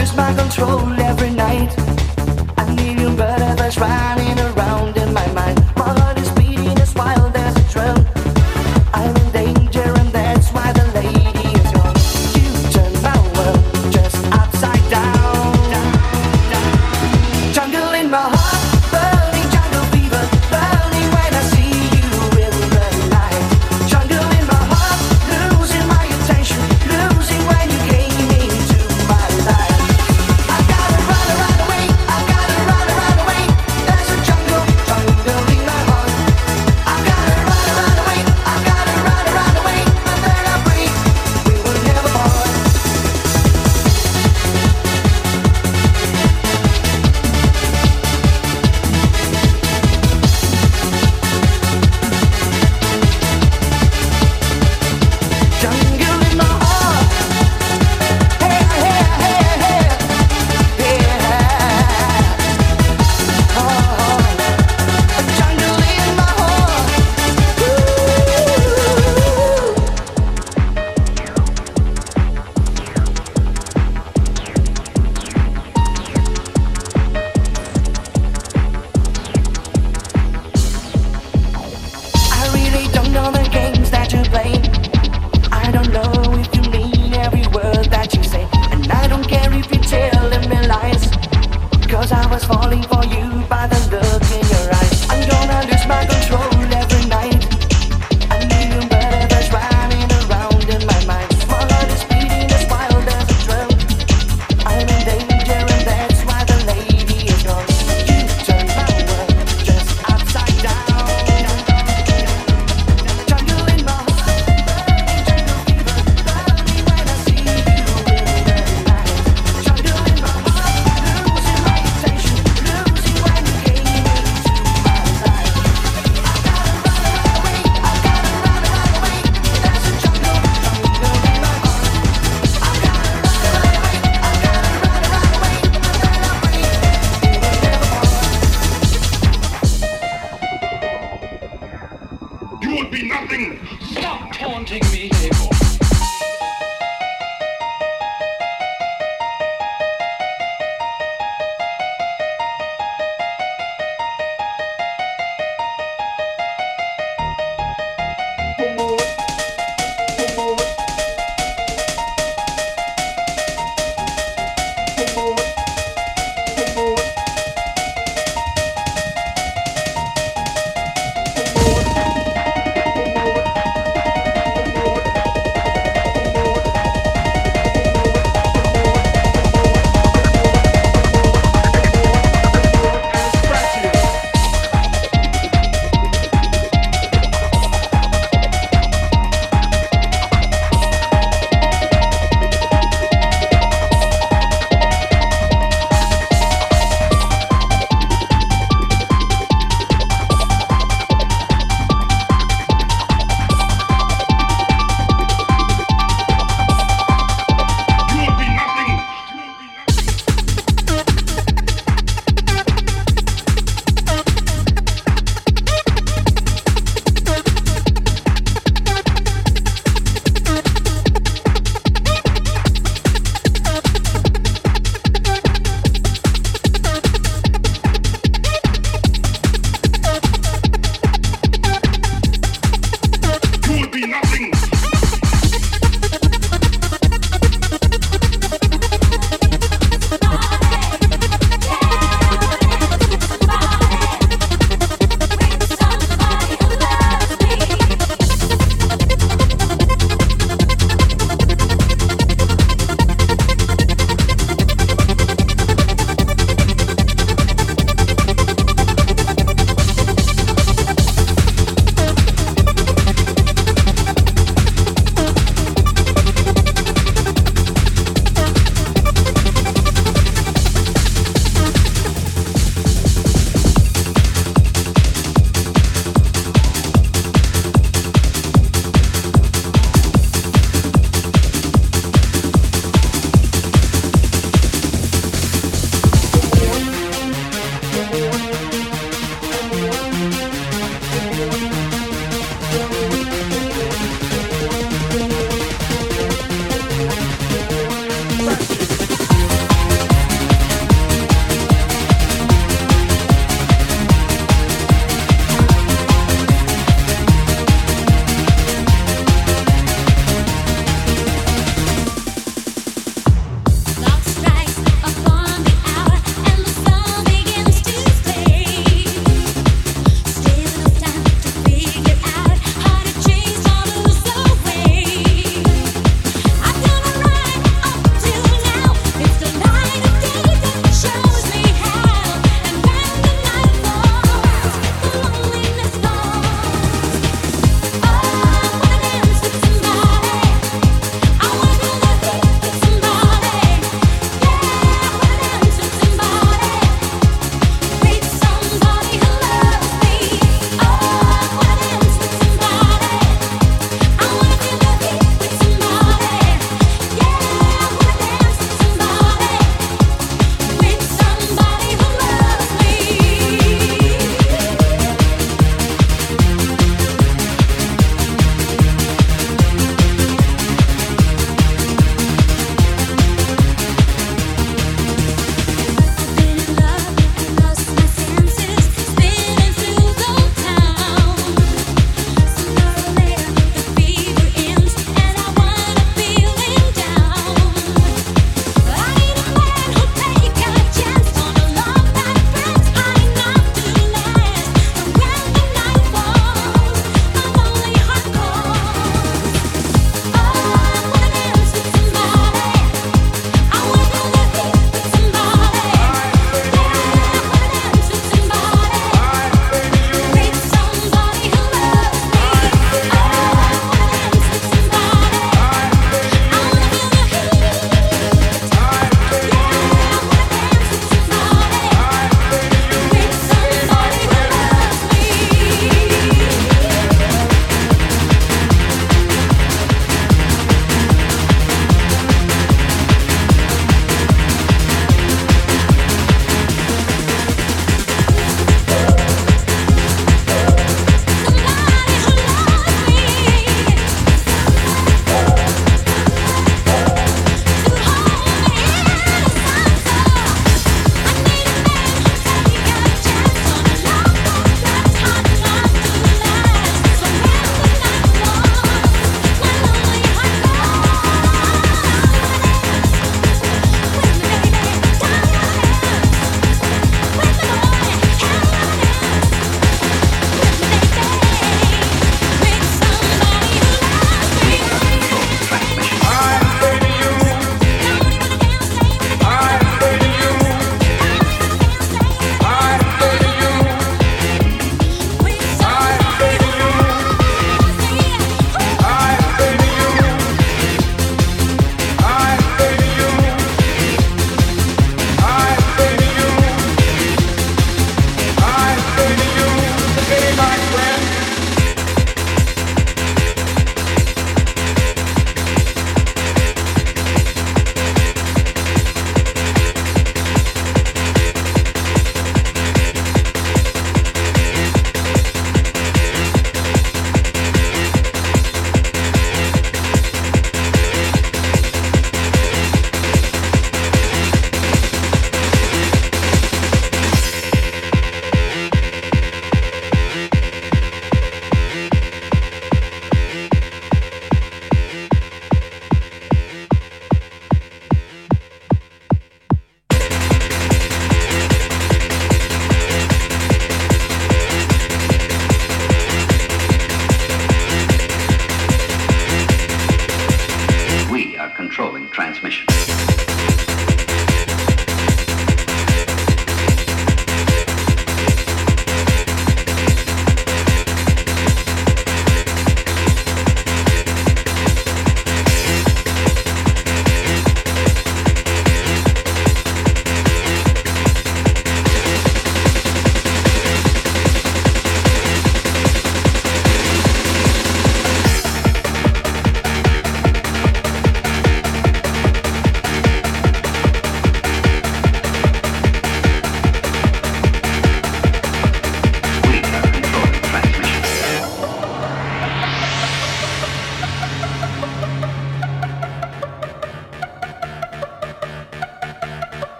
lose my control every night. I need you, but I was running around.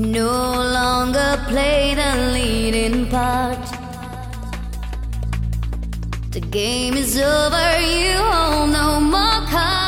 You no longer play the leading part. The game is over, you hold no more cards.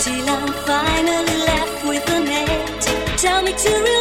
till I'm finally left with a end. Tell me to